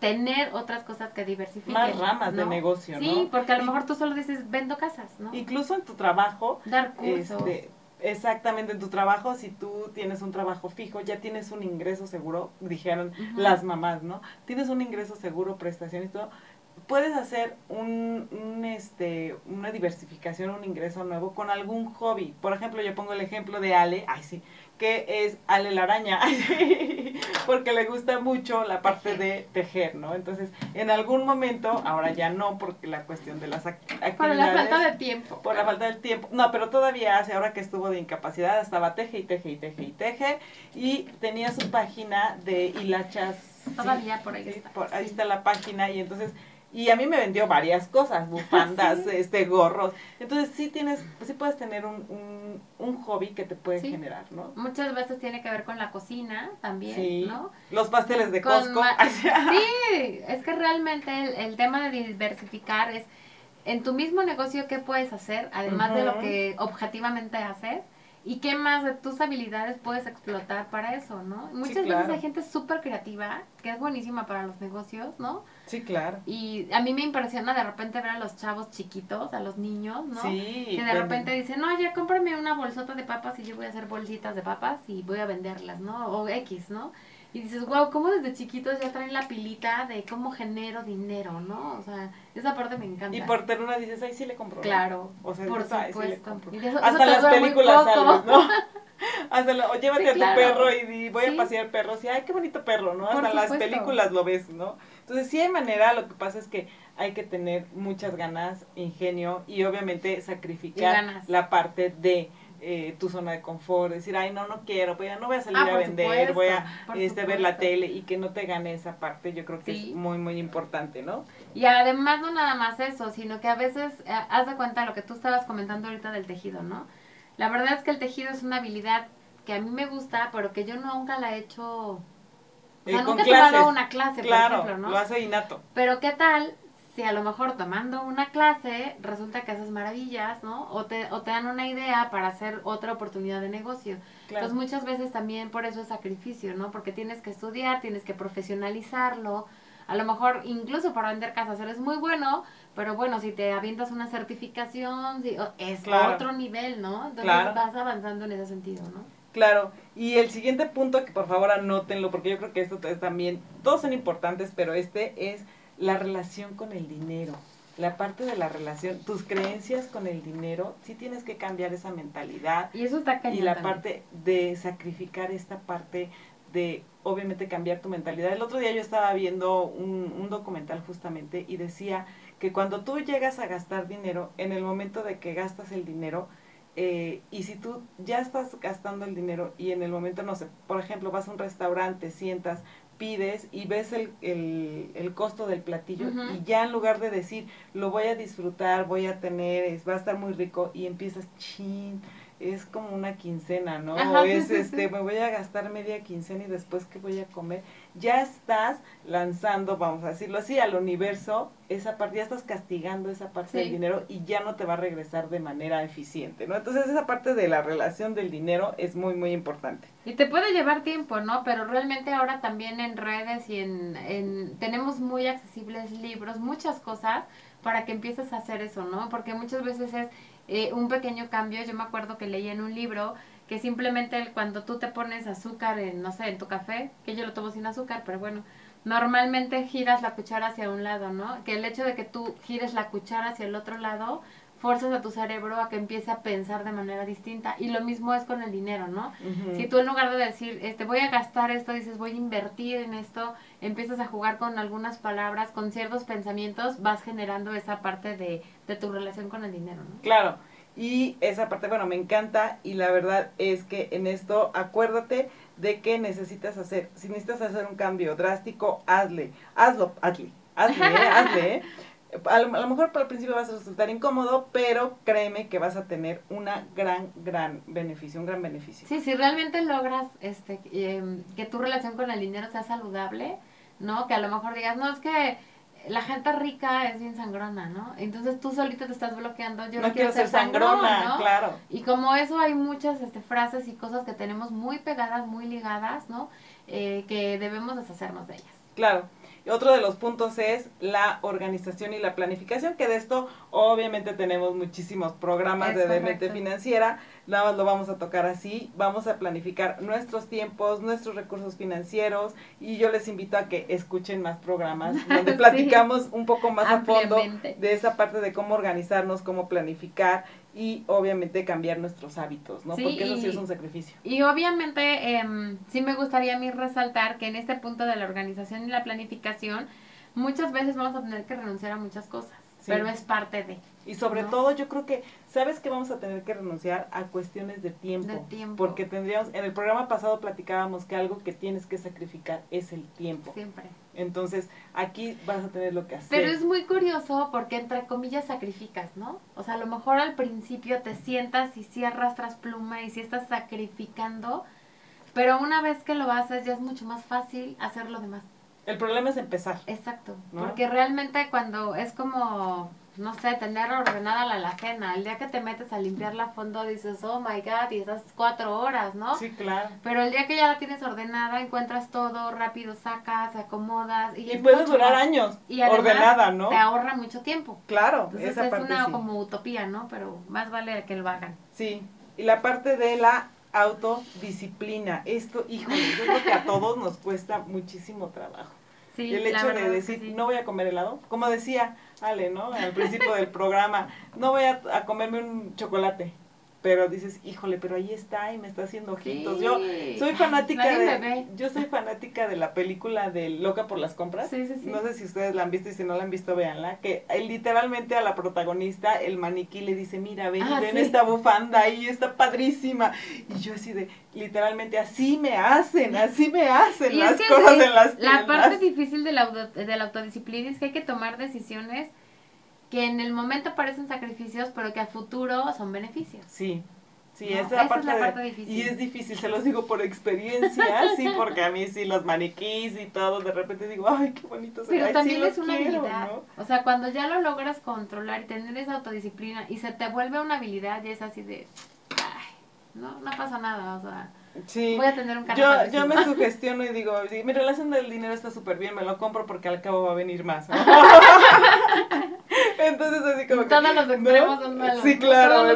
tener otras cosas que diversifiquen. Más ramas de negocio, ¿no? Sí, porque a lo mejor tú solo dices, vendo casas, ¿no? Incluso en tu trabajo. Dar cursos. Este, Exactamente, en tu trabajo, si tú tienes un trabajo fijo, ya tienes un ingreso seguro, dijeron las mamás, ¿no? Tienes un ingreso seguro, prestación y todo, puedes hacer un, un, este, una diversificación, un ingreso nuevo con algún hobby. Por ejemplo, yo pongo el ejemplo de Ale, ay sí, que es Ale la araña, [LAUGHS] porque le gusta mucho la parte de tejer, ¿no? Entonces, en algún momento, ahora ya no, porque la cuestión de las actividades... Por la falta de tiempo. Por la falta del tiempo. No, pero todavía hace, ahora que estuvo de incapacidad, estaba teje y teje y teje y teje, y tenía su página de hilachas. Todavía por ahí está. Por, ahí está la página, y entonces y a mí me vendió varias cosas, bufandas, [LAUGHS] este, gorros. Entonces sí tienes, sí puedes tener un, un, hobby que te puede generar, ¿no? Muchas veces tiene que ver con la cocina también, ¿no? Los pasteles de Costco. [LAUGHS] sí, es que realmente el, el, tema de diversificar es en tu mismo negocio qué puedes hacer, además de lo que objetivamente haces ¿Y qué más de tus habilidades puedes explotar para eso, no? Muchas veces hay gente súper creativa, que es buenísima para los negocios, ¿no? Sí, claro. Y a mí me impresiona de repente ver a los chavos chiquitos, a los niños, ¿no? Sí. Que de repente dicen, no, ya cómprame una bolsota de papas y yo voy a hacer bolsitas de papas y voy a venderlas, ¿no? O X, ¿no? Y dices, wow, ¿cómo desde chiquitos ya traen la pilita de cómo genero dinero, ¿no? O sea, esa parte me encanta. Y por tener una dices, ay, sí le compro. Claro, o sea, por supuesto. Hasta las películas salen, ¿no? [LAUGHS] Hasta la, o llévate a tu perro y, voy a pasear perros y ay, qué bonito perro, ¿no? Hasta las películas lo ves, ¿no? Entonces, sí hay manera, lo que pasa es que hay que tener muchas ganas, ingenio y obviamente sacrificar la parte de eh, tu zona de confort, decir, ay, no, no quiero, pues no voy a salir ah, a vender, voy a este, ver la tele y que no te gane esa parte, yo creo que es muy, muy importante, ¿no? Y además no nada más eso, sino que a veces, eh, haz de cuenta lo que tú estabas comentando ahorita del tejido, ¿no? La verdad es que el tejido es una habilidad que a mí me gusta, pero que yo nunca la he hecho... O sea, eh, nunca he tomado una clase, por ejemplo, ¿no? lo hace innato. Pero ¿qué tal si a lo mejor tomando una clase resulta que haces maravillas, ¿no? O te, o te dan una idea para hacer otra oportunidad de negocio. Entonces muchas veces también por eso es sacrificio, ¿no? Porque tienes que estudiar, tienes que profesionalizarlo. A lo mejor incluso para vender casas eres muy bueno, pero bueno, si te avientas una certificación, es otro nivel, ¿no? Entonces vas avanzando en ese sentido, ¿no? Claro, y el siguiente punto que por favor anótenlo, porque yo creo que esto es también, todos son importantes, pero este es la relación con el dinero, la parte de la relación, tus creencias con el dinero, sí tienes que cambiar esa mentalidad. Y eso está Y la parte de sacrificar esta parte de, obviamente, cambiar tu mentalidad. El otro día yo estaba viendo un, un documental justamente y decía que cuando tú llegas a gastar dinero, en el momento de que gastas el dinero, eh, y si tú ya estás gastando el dinero y en el momento, no sé, por ejemplo, vas a un restaurante, sientas, pides y ves el, el, el costo del platillo y ya en lugar de decir, lo voy a disfrutar, voy a tener, va a estar muy rico y empiezas, chin, es como una quincena, ¿no? o es, este, me voy a gastar media quincena y después qué voy a comer. Ya estás lanzando, vamos a decirlo así, al universo esa parte, ya estás castigando esa parte del dinero y ya no te va a regresar de manera eficiente, ¿no? Entonces esa parte de la relación del dinero es muy, muy importante. Y te puede llevar tiempo, ¿no? Pero realmente ahora también en redes y en, en tenemos muy accesibles libros, muchas cosas para que empieces a hacer eso, ¿no? Porque muchas veces es eh, un pequeño cambio. Yo me acuerdo que leí en un libro que simplemente cuando tú te pones azúcar en, no sé, en tu café, que yo lo tomo sin azúcar, pero bueno, normalmente giras la cuchara hacia un lado, ¿no? Que el hecho de que tú gires la cuchara hacia el otro lado forzas a tu cerebro a que empiece a pensar de manera distinta. Y lo mismo es con el dinero, ¿no? Si tú en lugar de decir, este, voy a gastar esto, dices, voy a invertir en esto, empiezas a jugar con algunas palabras, con ciertos pensamientos, vas generando esa parte de, de tu relación con el dinero, ¿no? Claro. Y esa parte, bueno, me encanta y la verdad es que en esto acuérdate de que necesitas hacer. Si necesitas hacer un cambio drástico, hazle, hazlo, hazle, hazle, [LAUGHS] hazle. ¿eh? a lo, mejor para el principio vas a resultar incómodo, pero créeme que vas a tener una gran, gran beneficio, un gran beneficio. Sí, si realmente logras este em, que tu relación con el dinero sea saludable, ¿no? Que a lo mejor digas, no, es que la gente rica es bien sangrona, ¿no? Entonces tú solito te estás bloqueando, yo no, quiero, ser sangrona, ¿no? claro. Y como eso hay muchas este, frases y cosas que tenemos muy pegadas, muy ligadas, ¿no? Eh, que debemos deshacernos de ellas. Claro. Otro de los puntos es la organización y la planificación, que de esto obviamente tenemos muchísimos programas de, de mente financiera, nada más lo vamos a tocar así, vamos a planificar nuestros tiempos, nuestros recursos financieros y yo les invito a que escuchen más programas [LAUGHS] donde platicamos un poco más a fondo de esa parte de cómo organizarnos, cómo planificar y obviamente cambiar nuestros hábitos, ¿no? Porque eso sí es un sacrificio. Y obviamente eh, sí me gustaría a mí resaltar que en este punto de la organización y la planificación, muchas veces vamos a tener que renunciar a muchas cosas, pero es parte de. Y sobre todo yo creo que, ¿sabes que vamos a tener que renunciar a cuestiones de tiempo? De tiempo. Porque tendríamos, en el programa pasado platicábamos que algo que tienes que sacrificar es el tiempo. Siempre. Entonces, aquí vas a tener lo que hacer. Pero es muy curioso porque entre comillas sacrificas, ¿no? O sea, a lo mejor al principio te sientas y sí arrastras pluma y sí estás sacrificando, pero una vez que lo haces ya es mucho más fácil hacer lo demás. El problema es empezar. Exacto, porque realmente cuando es como no sé, tener ordenada la alacena. El día que te metes a limpiarla a fondo dices, oh my god, y esas cuatro horas, ¿no? Sí, claro. Pero el día que ya la tienes ordenada, encuentras todo, rápido sacas, acomodas. Y, puede durar años y ordenada, ¿no? Te ahorra mucho tiempo. Claro, Entonces es una como utopía, ¿no? Pero más vale que lo hagan. Sí, y la parte de la autodisciplina. Esto, híjole, yo creo que a todos nos cuesta muchísimo trabajo. Sí, el hecho de decir, no voy a comer helado, como decía, Ale, ¿no? Al principio del programa, no voy a, comerme un chocolate, pero dices, híjole, pero ahí está y me está haciendo ojitos. Yo soy fanática de yo soy fanática de la película de Loca por las compras. no sé si ustedes la han visto y si no la han visto véanla, que literalmente a la protagonista el maniquí le dice, "Mira, ven, ah, ven esta bufanda y está padrísima." Y yo así de literalmente así me hacen, así me hacen las cosas en las La parte difícil de la, de la autodisciplina es que hay que tomar decisiones que en el momento parecen sacrificios, pero que a futuro son beneficios. Sí. Sí, esa, es la parte, difícil. Y es difícil, se los digo por experiencia, [LAUGHS] sí, porque a mí sí, los maniquís y todo, de repente digo, ay, qué bonito se Pero también es una habilidad. O sea, cuando ya lo logras controlar y tener esa autodisciplina y se te vuelve una habilidad, ya es así de, ay, no, no pasa nada, o sea, Sí. Voy a tener un yo, yo me [LAUGHS] sugestiono y digo, mi relación del dinero está súper bien, me lo compro porque al cabo va a venir más. [LAUGHS] Entonces así como que... Todos los extremos son malos. Sí, claro.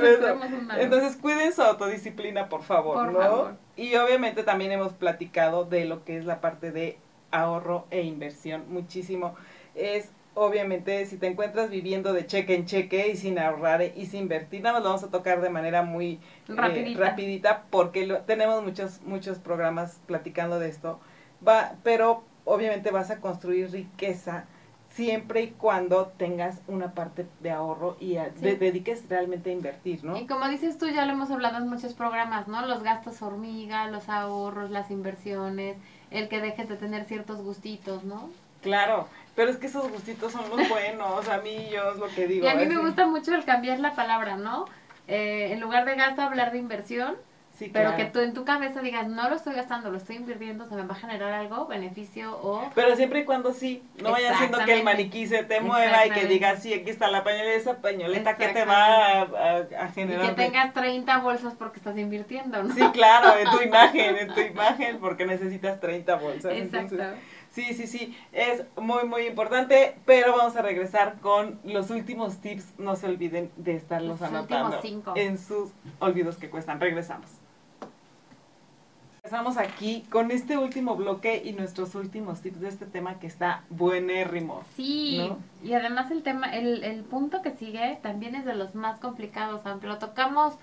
Entonces cuiden su autodisciplina, por favor, ¿no? Y obviamente también hemos platicado de lo que es la parte de ahorro e inversión muchísimo. Es obviamente si te encuentras viviendo de cheque en cheque y sin ahorrar y sin invertir, nada más lo vamos a tocar de manera muy eh, rapidita, porque tenemos muchos, muchos programas platicando de esto, va, pero obviamente vas a construir riqueza siempre y cuando tengas una parte de ahorro y dediques realmente a invertir, ¿no? Y como dices tú, ya lo hemos hablado en muchos programas, ¿no? Los gastos hormiga, los ahorros, las inversiones, el que dejes de tener ciertos gustitos, ¿no? Claro, pero es que esos gustitos son los buenos, a mí yo es lo que digo. Y a mí me gusta mucho el cambiar la palabra, ¿no? Eh, en lugar de gasto, hablar de inversión. Sí, pero que tú en tu cabeza digas, no lo estoy gastando, lo estoy invirtiendo, se me va a generar algo, beneficio o... Pero siempre y cuando sí, no vaya haciendo que el maniquí se te mueva y que digas, sí, aquí está la pañoleta, esa pañoleta que te va a, generar... Y que tengas 30 bolsas porque estás invirtiendo, ¿no? Sí, claro, en tu [LAUGHS] imagen, en tu imagen, porque necesitas 30 bolsas. Exacto. Sí, sí, sí, es muy, muy importante, pero vamos a regresar con los últimos tips. No se olviden de estarlos anotando en sus olvidos que cuestan. Regresamos. Regresamos aquí con este último bloque y nuestros últimos tips de este tema que está buenérrimo. Sí, y además el tema, el, el punto que sigue también es de los más complicados, aunque lo tocamos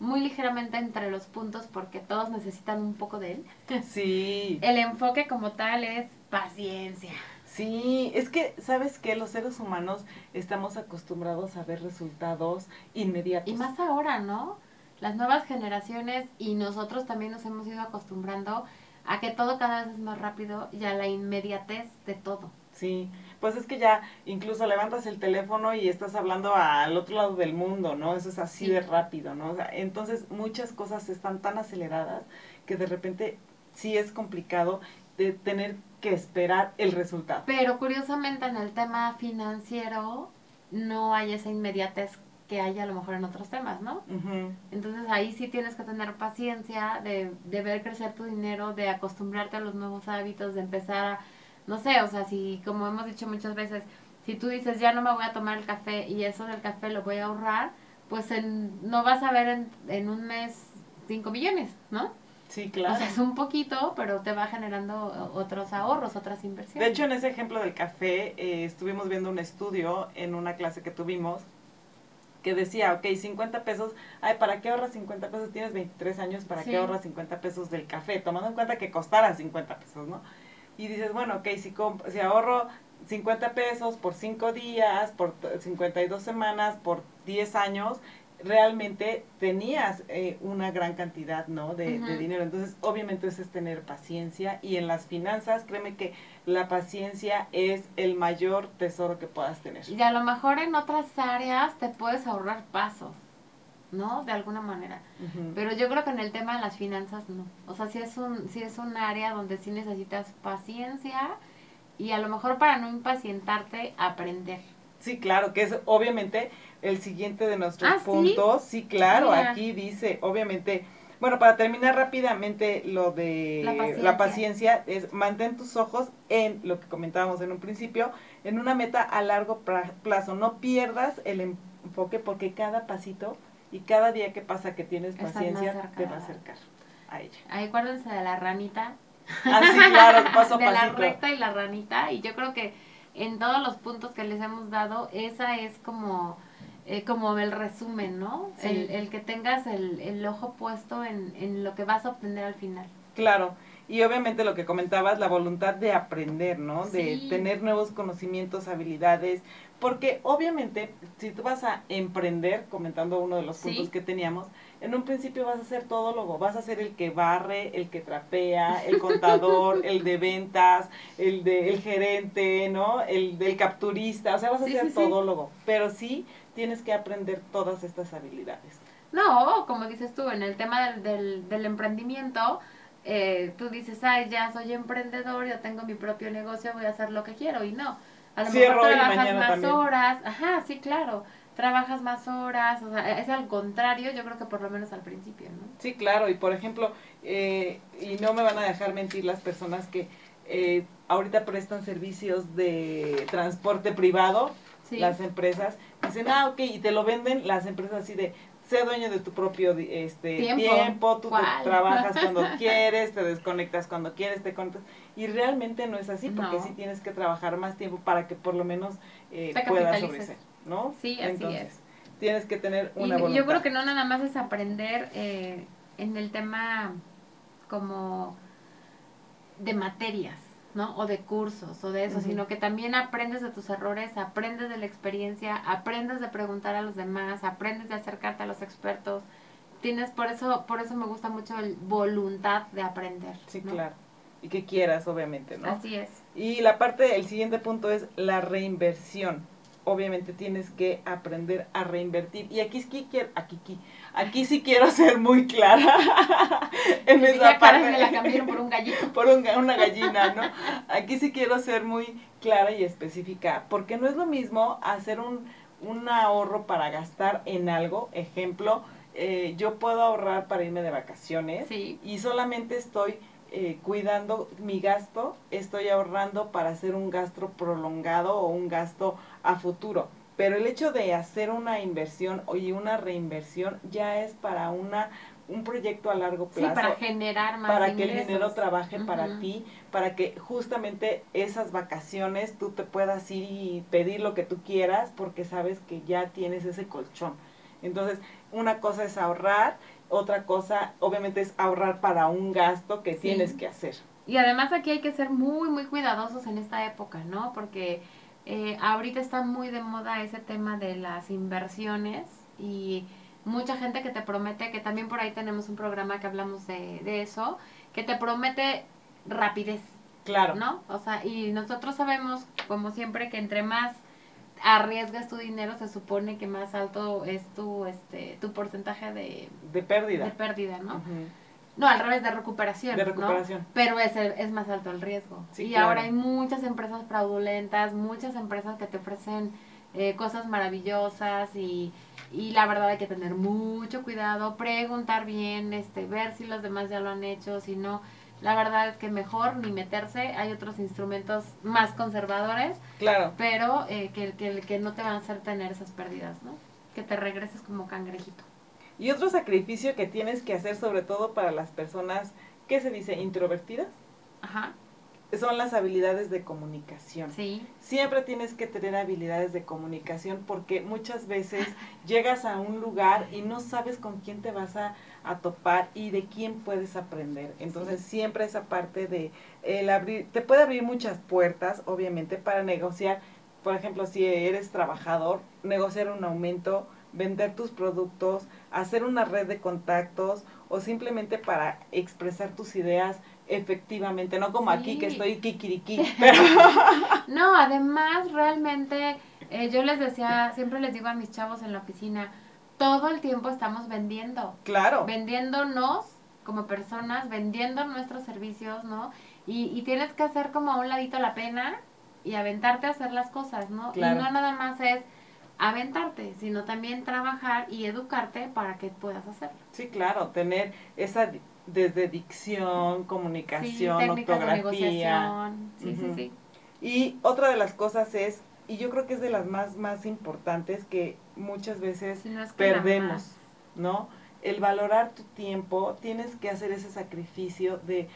muy ligeramente entre los puntos porque todos necesitan un poco de él. Sí. El enfoque como tal es paciencia. Sí, es que, ¿sabes qué? Los seres humanos estamos acostumbrados a ver resultados inmediatos. Y más ahora, ¿no? Las nuevas generaciones y nosotros también nos hemos ido acostumbrando a que todo cada vez es más rápido y a la inmediatez de todo. Sí, pues es que ya incluso levantas el teléfono y estás hablando al otro lado del mundo, ¿no? Eso es así de rápido, ¿no? O sea, entonces muchas cosas están tan aceleradas que de repente sí es complicado de tener que esperar el resultado. Pero curiosamente en el tema financiero no hay esa inmediatez que hay a lo mejor en otros temas, ¿no? Entonces ahí sí tienes que tener paciencia de, de ver crecer tu dinero, de acostumbrarte a los nuevos hábitos, de empezar a no sé, o sea, si como hemos dicho muchas veces, si tú dices ya no me voy a tomar el café y eso del café lo voy a ahorrar, pues en, no vas a ver en, en un mes 5 millones, ¿no? Sí, claro. O sea, es un poquito, pero te va generando otros ahorros, otras inversiones. De hecho, en ese ejemplo del café, eh, estuvimos viendo un estudio en una clase que tuvimos que decía, ok, 50 pesos, ay, ¿para qué ahorras 50 pesos? Tienes 23 años, ¿para Sí. qué ahorras 50 pesos del café? Tomando en cuenta que costara 50 pesos, ¿no? Y dices, bueno, ok, si, comp- si ahorro 50 pesos por 5 días, por t- 52 semanas, por 10 años, realmente tenías eh, una gran cantidad, ¿no? De, dinero. Entonces, obviamente eso es tener paciencia y en las finanzas, créeme que la paciencia es el mayor tesoro que puedas tener. Y a lo mejor en otras áreas te puedes ahorrar pasos, ¿no? De alguna manera. Pero yo creo que en el tema de las finanzas no. O sea, sí es un, sí es un área donde sí necesitas paciencia y a lo mejor para no impacientarte, aprender. Sí, claro, que es obviamente el siguiente de nuestros Ah, puntos. Sí, claro, Mira. aquí dice, obviamente, bueno, para terminar rápidamente lo de La la paciencia. es mantén tus ojos en lo que comentábamos en un principio, en una meta a largo plazo. No pierdas el enfoque porque cada pasito y cada día que pasa que tienes paciencia te va a la- acercar a ella. Ahí acuérdense de la ranita. Ah, sí, claro, [LAUGHS] paso a de la pasito. recta y la ranita. Y yo creo que en todos los puntos que les hemos dado, esa es como, eh, como el resumen, ¿no? Sí. El, el que tengas el, el ojo puesto en, en lo que vas a obtener al final. Claro, y obviamente lo que comentabas, la voluntad de aprender, ¿no? De tener nuevos conocimientos, habilidades, porque obviamente si tú vas a emprender, comentando uno de los Sí. puntos que teníamos, en un principio vas a ser todólogo, vas a ser el que barre, el que trapea, el [LAUGHS] contador, el de ventas, el de el gerente, ¿no? El del capturista, o sea, vas a Sí, ser sí. todólogo, pero sí tienes que aprender todas estas habilidades. No, como dices tú, en el tema del, del, del emprendimiento, eh, tú dices, ay, ya soy emprendedor, ya tengo mi propio negocio, voy a hacer lo que quiero. Y no, a lo Cierro mejor trabajas más también. horas. Ajá, sí, claro. Trabajas más horas, o sea, es al contrario, yo creo que por lo menos al principio, ¿no? Sí, claro, y por ejemplo, eh, y no me van a dejar mentir las personas que eh, ahorita prestan servicios de transporte privado, Sí. las empresas, dicen, ah, ok, y te lo venden las empresas así de, sé dueño de tu propio este, Tiempo. tiempo, tú te trabajas [LAUGHS] cuando quieres, te desconectas cuando quieres, te conectas, y realmente no es así, porque No. sí tienes que trabajar más tiempo para que por lo menos eh, puedas sobresalir, ¿no? Sí, así Entonces, es. tienes que tener Y una voluntad. yo creo que no nada más es aprender eh, en el tema como de materias, ¿no? O de cursos o de eso, sino que también aprendes de tus errores, aprendes de la experiencia, aprendes de preguntar a los demás, aprendes de acercarte a los expertos. Tienes por eso por eso me gusta mucho el voluntad de aprender. Sí, ¿no? claro. Y que quieras, obviamente, ¿no? Así es. Y la parte, el siguiente punto es la reinversión. Obviamente tienes que aprender a reinvertir. Y aquí aquí, aquí, aquí sí quiero ser muy clara [LAUGHS] en Ya esa parte. me la cambiaron por un gallito. [LAUGHS] por un una gallina, ¿no? Aquí sí quiero ser muy clara y específica, porque no es lo mismo hacer un, un ahorro para gastar en algo, ejemplo, eh, yo puedo ahorrar para irme de vacaciones Sí. y solamente estoy eh, cuidando mi gasto, estoy ahorrando para hacer un gasto prolongado o un gasto a futuro. Pero el hecho de hacer una inversión y una reinversión ya es para una un proyecto a largo Sí, plazo para generar más para que el dinero trabaje para ti, para que justamente esas vacaciones tú te puedas ir y pedir lo que tú quieras porque sabes que ya tienes ese colchón. Entonces, una cosa es ahorrar, otra cosa obviamente es ahorrar para un gasto que Sí. tienes que hacer. Y además aquí hay que ser muy, muy cuidadosos en esta época, ¿no? Porque eh, ahorita está muy de moda ese tema de las inversiones y mucha gente que te promete, que también por ahí tenemos un programa que hablamos de, de eso, que te promete rapidez, Claro. ¿no? O sea, y nosotros sabemos, como siempre, que entre más arriesgas tu dinero, se supone que más alto es tu, este, tu porcentaje de, De pérdida. de pérdida, ¿no? No, al revés, de recuperación. De ¿no? recuperación. Pero es, es más alto el riesgo. Sí, y claro. ahora hay muchas empresas fraudulentas, muchas empresas que te ofrecen eh, cosas maravillosas y, y la verdad hay que tener mucho cuidado, preguntar bien, este, ver si los demás ya lo han hecho, si no. la verdad es que mejor ni meterse. Hay otros instrumentos más conservadores, Claro. pero eh, que, que, que no te van a hacer tener esas pérdidas, ¿no? Que te regreses como cangrejito. Y otro sacrificio que tienes que hacer, sobre todo para las personas, ¿qué se dice? Introvertidas, Ajá, son las habilidades de comunicación. sí. Siempre tienes que tener habilidades de comunicación porque muchas veces llegas a un lugar y no sabes con quién te vas a, a topar y de quién puedes aprender. Entonces siempre esa parte de el abrir, te puede abrir muchas puertas, obviamente, para negociar. Por ejemplo, si eres trabajador, negociar un aumento, vender tus productos, hacer una red de contactos o simplemente para expresar tus ideas efectivamente, no como aquí que estoy kikiriki, [LAUGHS] pero No, además realmente eh, yo les decía, siempre les digo a mis chavos en la oficina, todo el tiempo estamos vendiendo, claro. vendiéndonos como personas, vendiendo nuestros servicios, ¿no? Y, y tienes que hacer como a un ladito la pena y aventarte a hacer las cosas, ¿no? Claro. Y no nada más es aventarte, sino también trabajar y educarte para que puedas hacerlo. Sí, claro, tener esa desde dicción, Sí, comunicación, de ortografía. negociación. Sí, sí, sí. Y otra de las cosas es, y yo creo que es de las más más importantes que muchas veces Si no es que la perdemos. ¿no? El valorar tu tiempo, tienes que hacer ese sacrificio de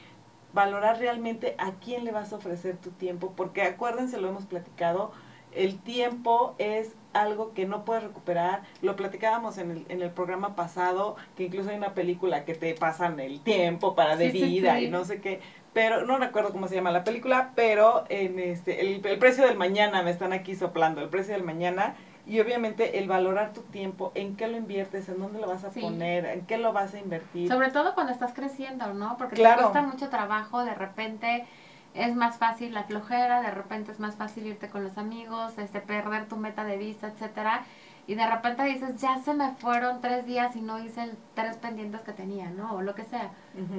valorar realmente a quién le vas a ofrecer tu tiempo, porque acuérdense, lo hemos platicado, el tiempo es algo que no puedes recuperar, lo platicábamos en el, en el programa pasado, que incluso hay una película que te pasan el tiempo para de Sí, sí, vida sí. y no sé qué, pero no recuerdo cómo se llama la película, pero en este el, el precio del mañana me están aquí soplando, el precio del mañana y obviamente el valorar tu tiempo, en qué lo inviertes, en dónde lo vas a Sí. poner, en qué lo vas a invertir. Sobre todo cuando estás creciendo, ¿no? Porque Claro. te cuesta mucho trabajo, de repente es más fácil la flojera, de repente es más fácil irte con los amigos, este, perder tu meta de vista, etcétera. Y de repente dices, ya se me fueron tres días y no hice el tres pendientes que tenía, ¿no? O lo que sea.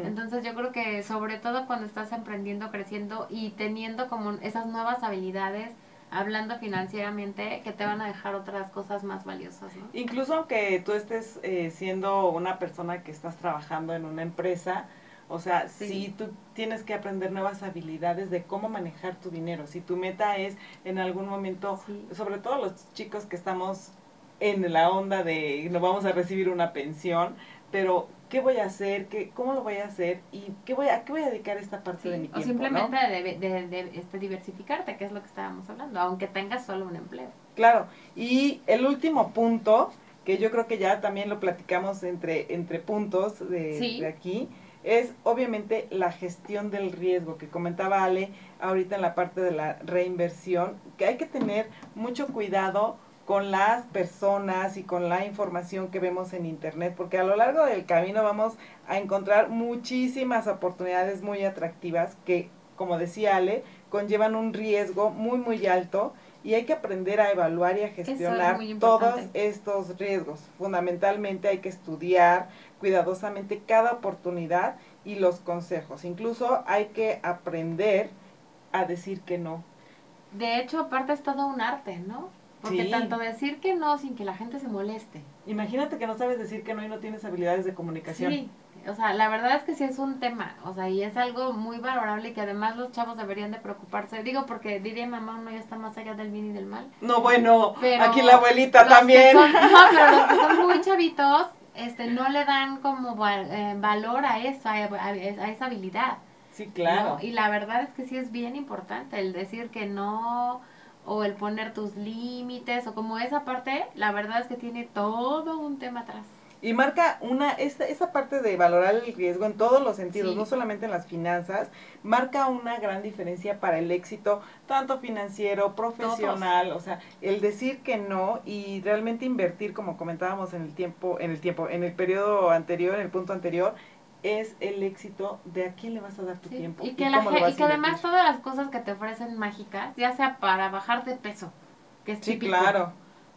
Entonces yo creo que sobre todo cuando estás emprendiendo, creciendo y teniendo como esas nuevas habilidades, hablando financieramente, que te van a dejar otras cosas más valiosas, ¿no? Incluso aunque tú estés eh, siendo una persona que estás trabajando en una empresa, o sea, Sí. si tú tienes que aprender nuevas habilidades de cómo manejar tu dinero, si tu meta es en algún momento, Sí. sobre todo los chicos que estamos en la onda de no vamos a recibir una pensión, pero ¿qué voy a hacer? ¿Qué, ¿Cómo lo voy a hacer? ¿Y qué voy a, a qué voy a dedicar esta parte Sí, de mi o tiempo? simplemente ¿no? de, de- de, este, diversificarte, que es lo que estábamos hablando, aunque tengas solo un empleo. Claro, y el último punto, que yo creo que ya también lo platicamos entre, entre puntos de, Sí. de aquí, es obviamente la gestión del riesgo, que comentaba Ale ahorita en la parte de la reinversión, que hay que tener mucho cuidado con las personas y con la información que vemos en internet, porque a lo largo del camino vamos a encontrar muchísimas oportunidades muy atractivas que, como decía Ale, conllevan un riesgo muy, muy alto y hay que aprender a evaluar y a gestionar todos estos riesgos. Fundamentalmente hay que estudiar cuidadosamente cada oportunidad y los consejos. Incluso hay que aprender a decir que no. De hecho, aparte es todo un arte, ¿no? Porque Sí. tanto decir que no sin que la gente se moleste. Imagínate que no sabes decir que no y no tienes habilidades de comunicación. Sí, o sea, la verdad es que sí es un tema, o sea, y es algo muy valorable y que además los chavos deberían de preocuparse. Digo, porque diría mamá, uno ya está más allá del bien y del mal. No, bueno, Pero aquí la abuelita también. son- no, [LAUGHS] pero los que son muy chavitos, este, no le dan como val- eh, valor a eso, a, a- a esa habilidad. Sí, claro. ¿no? Y la verdad es que sí es bien importante el decir que no o el poner tus límites o como esa parte, la verdad es que tiene todo un tema atrás. Y marca una, esta, esa parte de valorar el riesgo en todos los sentidos, Sí. no solamente en las finanzas, marca una gran diferencia para el éxito, tanto financiero, profesional, o sea, el decir que no y realmente invertir, como comentábamos en el tiempo, en el tiempo, en el periodo anterior, en el punto anterior, es el éxito de a quién le vas a dar tu Sí, tiempo. Y que, la y además todas las cosas que te ofrecen mágicas, ya sea para bajar de peso, que es Sí, típico, claro.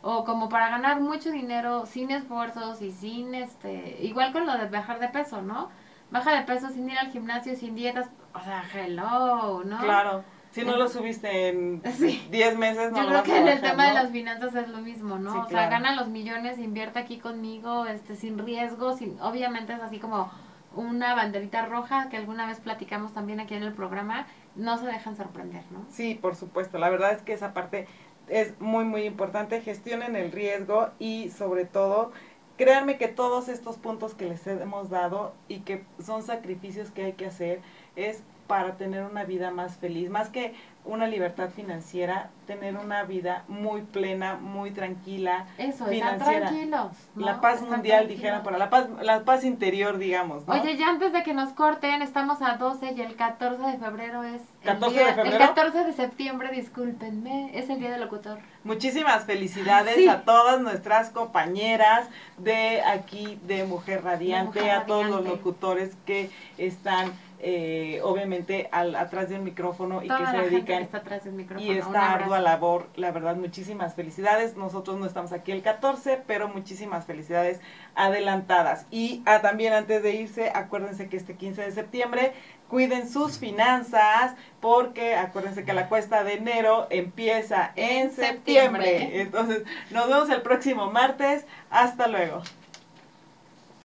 O como para ganar mucho dinero sin esfuerzos y sin este, igual con lo de bajar de peso, ¿no? Baja de peso sin ir al gimnasio, sin dietas, o sea, hello, ¿no? Claro. Si no lo subiste en Sí. 10 meses, no Yo lo creo vas que en el tema de las finanzas es lo mismo, ¿no? Sí, o sea, claro. gana los millones, invierte aquí conmigo, este, sin riesgo, sin, obviamente es así como una banderita roja que alguna vez platicamos también aquí en el programa, no se dejan sorprender, ¿no? Sí, por supuesto. La verdad es que esa parte es muy, muy importante. Gestionen el riesgo y sobre todo, créanme que todos estos puntos que les hemos dado y que son sacrificios que hay que hacer es para tener una vida más feliz, más que una libertad financiera, tener una vida muy plena, muy tranquila, Eso, están tranquilos. La paz mundial, dijeron, para la paz, la paz interior, digamos. ¿no? Oye, ya antes de que nos corten, estamos a 12 y el 14 de febrero es... El, de febrero? el 14 de septiembre, discúlpenme, es el Día del Locutor. Muchísimas felicidades a todas nuestras compañeras de aquí de Mujer Radiante, a todos los locutores que están eh, obviamente al, atrás de un micrófono y que se dedican está atrás del micrófono. y esta ardua labor, la verdad, muchísimas felicidades. Nosotros no estamos aquí el 14, pero muchísimas felicidades adelantadas. Y ah, también antes de irse, acuérdense que este 15 de septiembre cuiden sus finanzas porque acuérdense que la cuesta de enero empieza en septiembre. Entonces, nos vemos el próximo martes. Hasta luego.